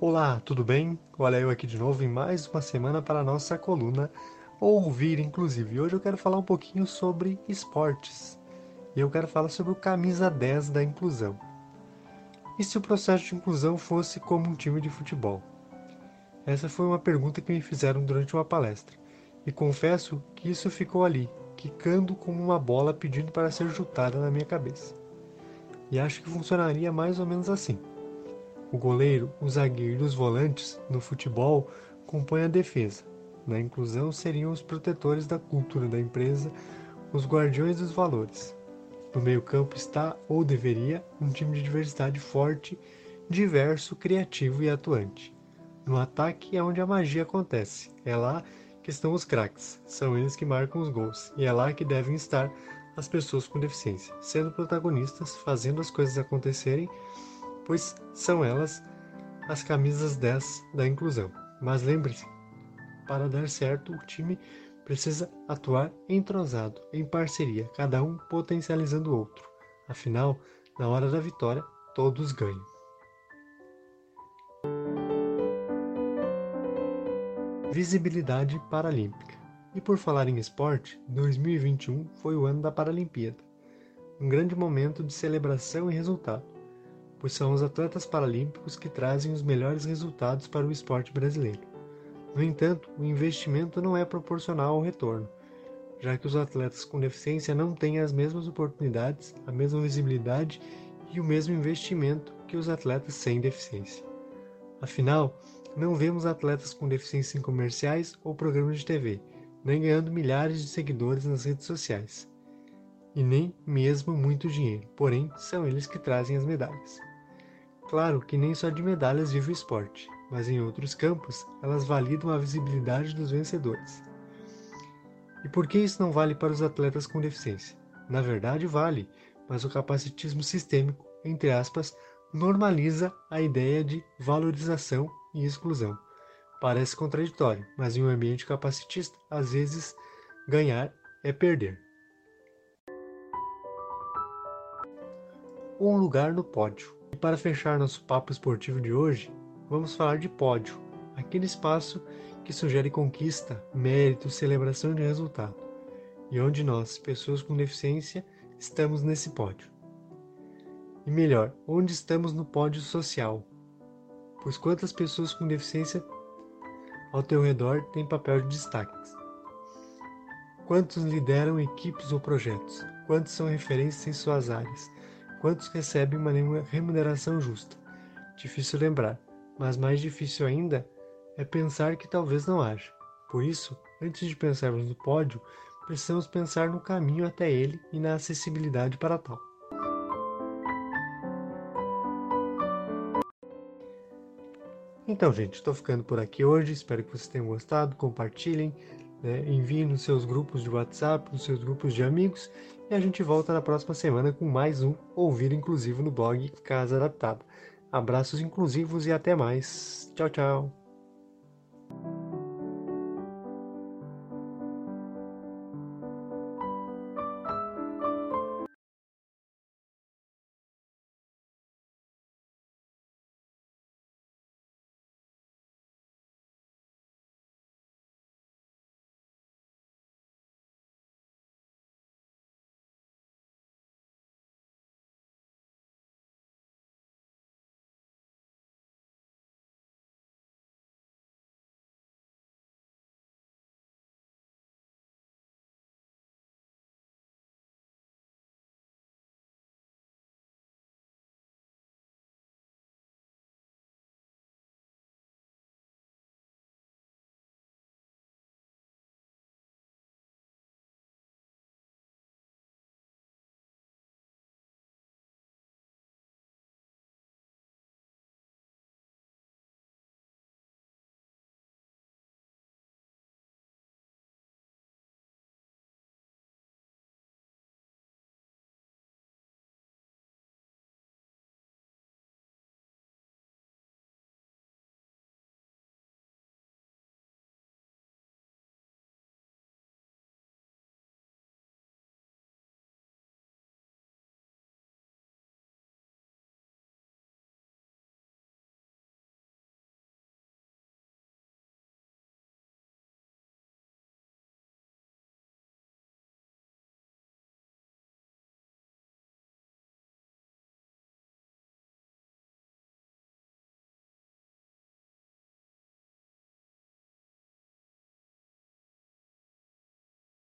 Olá, tudo bem? Olha eu aqui de novo em mais uma semana para a nossa coluna Ouvir Inclusive. Hoje eu quero falar um pouquinho sobre esportes. E eu quero falar sobre o camisa 10 da inclusão. E se o processo de inclusão fosse como um time de futebol? Essa foi uma pergunta que me fizeram durante uma palestra. E confesso que isso ficou ali, quicando como uma bola pedindo para ser chutada na minha cabeça. E acho que funcionaria mais ou menos assim. O goleiro, o zagueiro e os volantes, no futebol, compõem a defesa. Na inclusão, seriam os protetores da cultura da empresa, os guardiões dos valores. No meio-campo está, ou deveria, um time de diversidade forte, diverso, criativo e atuante. No ataque é onde a magia acontece. É lá que estão os craques. São eles que marcam os gols. E é lá que devem estar as pessoas com deficiência, sendo protagonistas, fazendo as coisas acontecerem pois são elas as camisas 10 da inclusão. Mas lembre-se, para dar certo, o time precisa atuar entrosado, em parceria, cada um potencializando o outro. Afinal, na hora da vitória, todos ganham. Visibilidade Paralímpica. E por falar em esporte, 2021 foi o ano da Paralimpíada. Um grande momento de celebração e resultado pois são os atletas paralímpicos que trazem os melhores resultados para o esporte brasileiro. No entanto, o investimento não é proporcional ao retorno, já que os atletas com deficiência não têm as mesmas oportunidades, a mesma visibilidade e o mesmo investimento que os atletas sem deficiência. Afinal, não vemos atletas com deficiência em comerciais ou programas de TV, nem ganhando milhares de seguidores nas redes sociais. E nem mesmo muito dinheiro, porém são eles que trazem as medalhas. Claro que nem só de medalhas vive o esporte, mas em outros campos elas validam a visibilidade dos vencedores. E por que isso não vale para os atletas com deficiência? Na verdade, vale, mas o capacitismo sistêmico, entre aspas, normaliza a ideia de valorização e exclusão. Parece contraditório, mas em um ambiente capacitista, às vezes, ganhar é perder. Um lugar no pódio. E para fechar nosso papo esportivo de hoje, vamos falar de pódio, aquele espaço que sugere conquista, mérito, celebração de resultado, e onde nós, pessoas com deficiência, estamos nesse pódio. E melhor, onde estamos no pódio social? Pois quantas pessoas com deficiência ao teu redor têm papel de destaque? Quantos lideram equipes ou projetos? Quantos são referências em suas áreas? Quantos recebem uma remuneração justa? Difícil lembrar, mas mais difícil ainda é pensar que talvez não haja. Por isso, antes de pensarmos no pódio, precisamos pensar no caminho até ele e na acessibilidade para tal. Então, gente, estou ficando por aqui hoje. Espero que vocês tenham gostado. Compartilhem, né? enviem nos seus grupos de WhatsApp, nos seus grupos de amigos e a gente volta na próxima semana com mais um Ouvir Inclusivo no blog Casa Adaptada. Abraços inclusivos e até mais. Tchau, tchau.